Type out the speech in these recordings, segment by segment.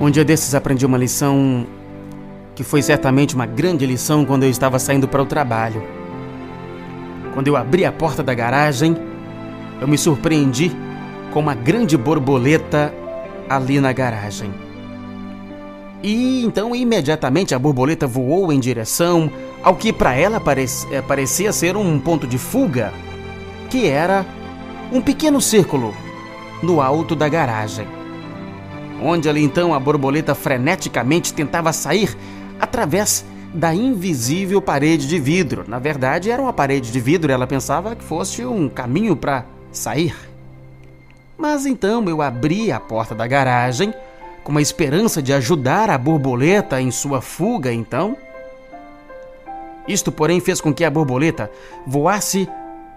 Um dia desses aprendi uma lição que foi certamente uma grande lição quando eu estava saindo para o trabalho. Quando eu abri a porta da garagem, eu me surpreendi com uma grande borboleta ali na garagem. E então imediatamente a borboleta voou em direção ao que para ela eh, parecia ser um ponto de fuga, que era um pequeno círculo no alto da garagem. Onde ali então a borboleta freneticamente tentava sair através da invisível parede de vidro. Na verdade, era uma parede de vidro, ela pensava que fosse um caminho para sair. Mas então eu abri a porta da garagem com a esperança de ajudar a borboleta em sua fuga, então. Isto, porém, fez com que a borboleta voasse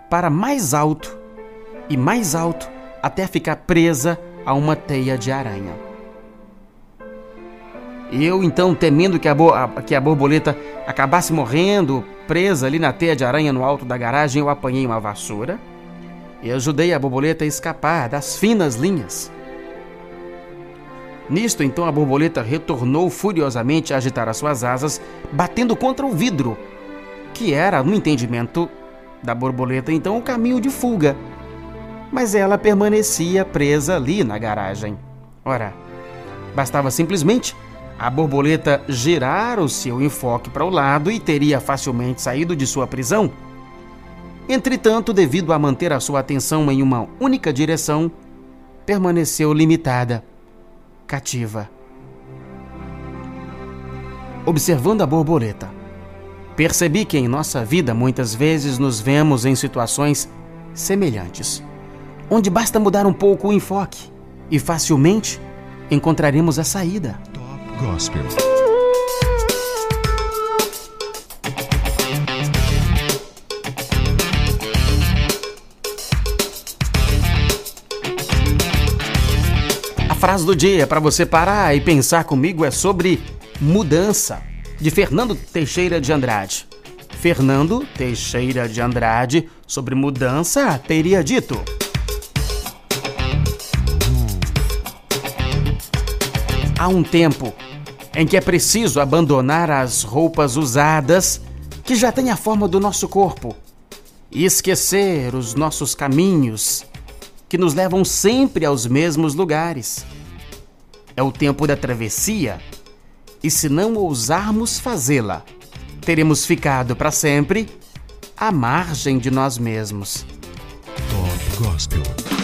para mais alto e mais alto até ficar presa a uma teia de aranha. Eu, então, temendo que a, que a borboleta acabasse morrendo, presa ali na teia de aranha no alto da garagem, eu apanhei uma vassoura e ajudei a borboleta a escapar das finas linhas. Nisto, então, a borboleta retornou furiosamente a agitar as suas asas, batendo contra o vidro, que era, no entendimento da borboleta, então, o caminho de fuga. Mas ela permanecia presa ali na garagem. Ora, bastava simplesmente a borboleta girar o seu enfoque para o lado e teria facilmente saído de sua prisão Entretanto, devido a manter a sua atenção em uma única direção, permaneceu limitada, cativa. Observando a borboleta, percebi que em nossa vida muitas vezes nos vemos em situações semelhantes, onde basta mudar um pouco o enfoque e facilmente encontraremos a saída. Gospel. frase do dia para você parar e pensar comigo é sobre mudança, de Fernando Teixeira de Andrade. Fernando Teixeira de Andrade, sobre mudança, teria dito. Há um tempo em que é preciso abandonar as roupas usadas que já têm a forma do nosso corpo e esquecer os nossos caminhos que nos levam sempre aos mesmos lugares. É o tempo da travessia, e se não ousarmos fazê-la, teremos ficado para sempre à margem de nós mesmos. Top Gospel.